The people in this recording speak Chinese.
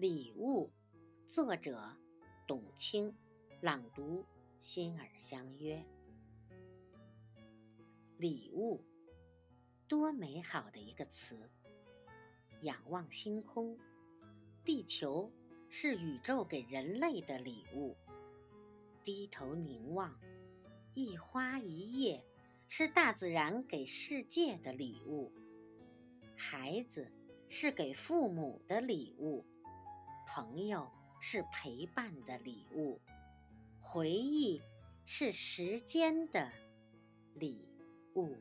礼物，作者董卿，朗读心儿相约。礼物，多美好的一个词！仰望星空，地球是宇宙给人类的礼物；低头凝望，一花一叶是大自然给世界的礼物。孩子是给父母的礼物。朋友是陪伴的礼物，回忆是时间的礼物。